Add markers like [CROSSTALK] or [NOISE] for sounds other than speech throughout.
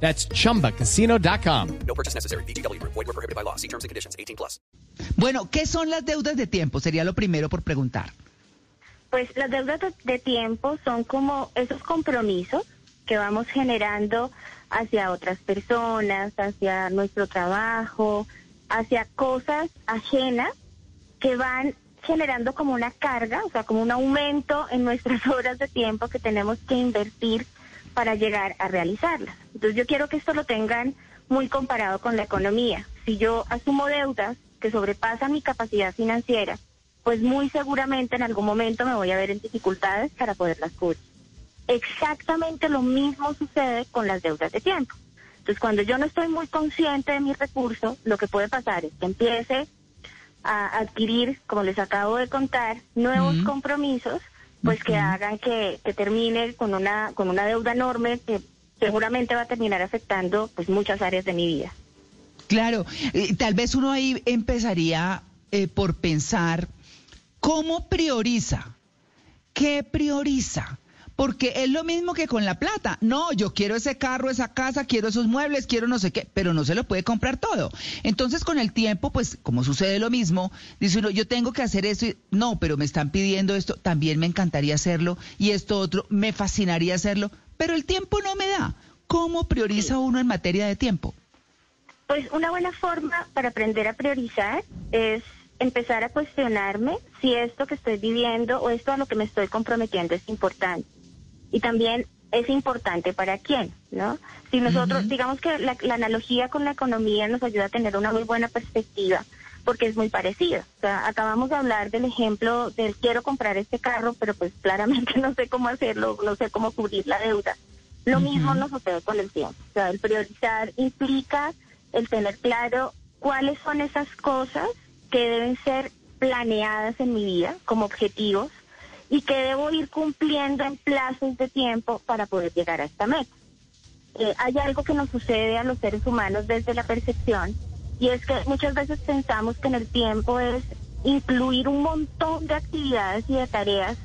That's chumbacasino.com. No purchase necessary. BGW. Void were prohibited by law. See terms and conditions. 18 plus. Bueno, ¿qué son las deudas de tiempo? Sería lo primero por preguntar. Pues las deudas de, de tiempo son como esos compromisos que vamos generando hacia otras personas, hacia nuestro trabajo, hacia cosas ajenas que van generando como una carga, o sea, como un aumento en nuestras [LAUGHS] horas de tiempo que tenemos que invertir para llegar a realizarlas. Entonces yo quiero que esto lo tengan muy comparado con la economía. Si yo asumo deudas que sobrepasan mi capacidad financiera, pues muy seguramente en algún momento me voy a ver en dificultades para poderlas cubrir. Exactamente lo mismo sucede con las deudas de tiempo. Entonces cuando yo no estoy muy consciente de mis recursos, lo que puede pasar es que empiece a adquirir, como les acabo de contar, nuevos compromisos pues que hagan que, que termine con una con una deuda enorme que seguramente va a terminar afectando pues muchas áreas de mi vida. Claro, eh, tal vez uno ahí empezaría eh, por pensar cómo prioriza, qué prioriza. Porque es lo mismo que con la plata. No, yo quiero ese carro, esa casa, quiero esos muebles, quiero no sé qué, pero no se lo puede comprar todo. Entonces con el tiempo, pues como sucede lo mismo, dice uno, yo tengo que hacer eso, y, no, pero me están pidiendo esto, también me encantaría hacerlo, y esto otro, me fascinaría hacerlo, pero el tiempo no me da. ¿Cómo prioriza uno en materia de tiempo? Pues una buena forma para aprender a priorizar es empezar a cuestionarme si esto que estoy viviendo o esto a lo que me estoy comprometiendo es importante. Y también es importante para quién, ¿no? Si nosotros, digamos que la, la, analogía con la economía nos ayuda a tener una muy buena perspectiva, porque es muy parecida. O sea, acabamos de hablar del ejemplo del quiero comprar este carro, pero pues claramente [LAUGHS] no sé cómo hacerlo, no sé cómo cubrir la deuda. Lo mismo nos sucede con el tiempo. O sea, el priorizar implica el tener claro cuáles son esas cosas que deben ser planeadas en mi vida como objetivos y que debo ir cumpliendo en plazos de tiempo para poder llegar a esta meta. Eh, hay algo que nos sucede a los seres humanos desde la percepción y es que muchas veces pensamos que en el tiempo es incluir un montón de actividades y de tareas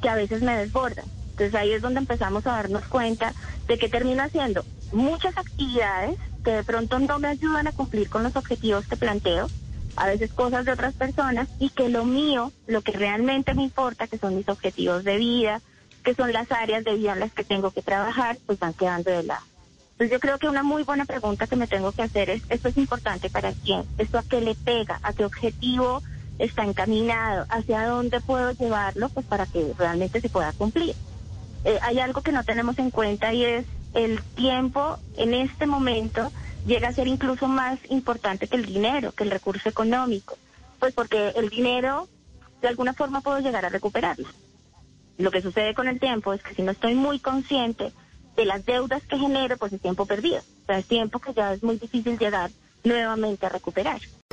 que a veces me desbordan. Entonces ahí es donde empezamos a darnos cuenta de que termino haciendo muchas actividades que de pronto no me ayudan a cumplir con los objetivos que planteo, a veces cosas de otras personas, y que lo mío, lo que realmente me importa, que son mis objetivos de vida, que son las áreas de vida en las que tengo que trabajar, pues van quedando de lado. Entonces yo creo que una muy buena pregunta que me tengo que hacer es, ¿esto es importante para quién? ¿Esto a qué le pega? ¿A qué objetivo está encaminado? ¿Hacia dónde puedo llevarlo? Pues para que realmente se pueda cumplir. Eh, hay algo que no tenemos en cuenta y es el tiempo en este momento llega a ser incluso más importante que el dinero, que el recurso económico. Pues porque el dinero, de alguna forma puedo llegar a recuperarlo. Lo que sucede con el tiempo es que si no estoy muy consciente de las deudas que genero, pues es tiempo perdido. O sea, es tiempo que ya es muy difícil llegar nuevamente a recuperar.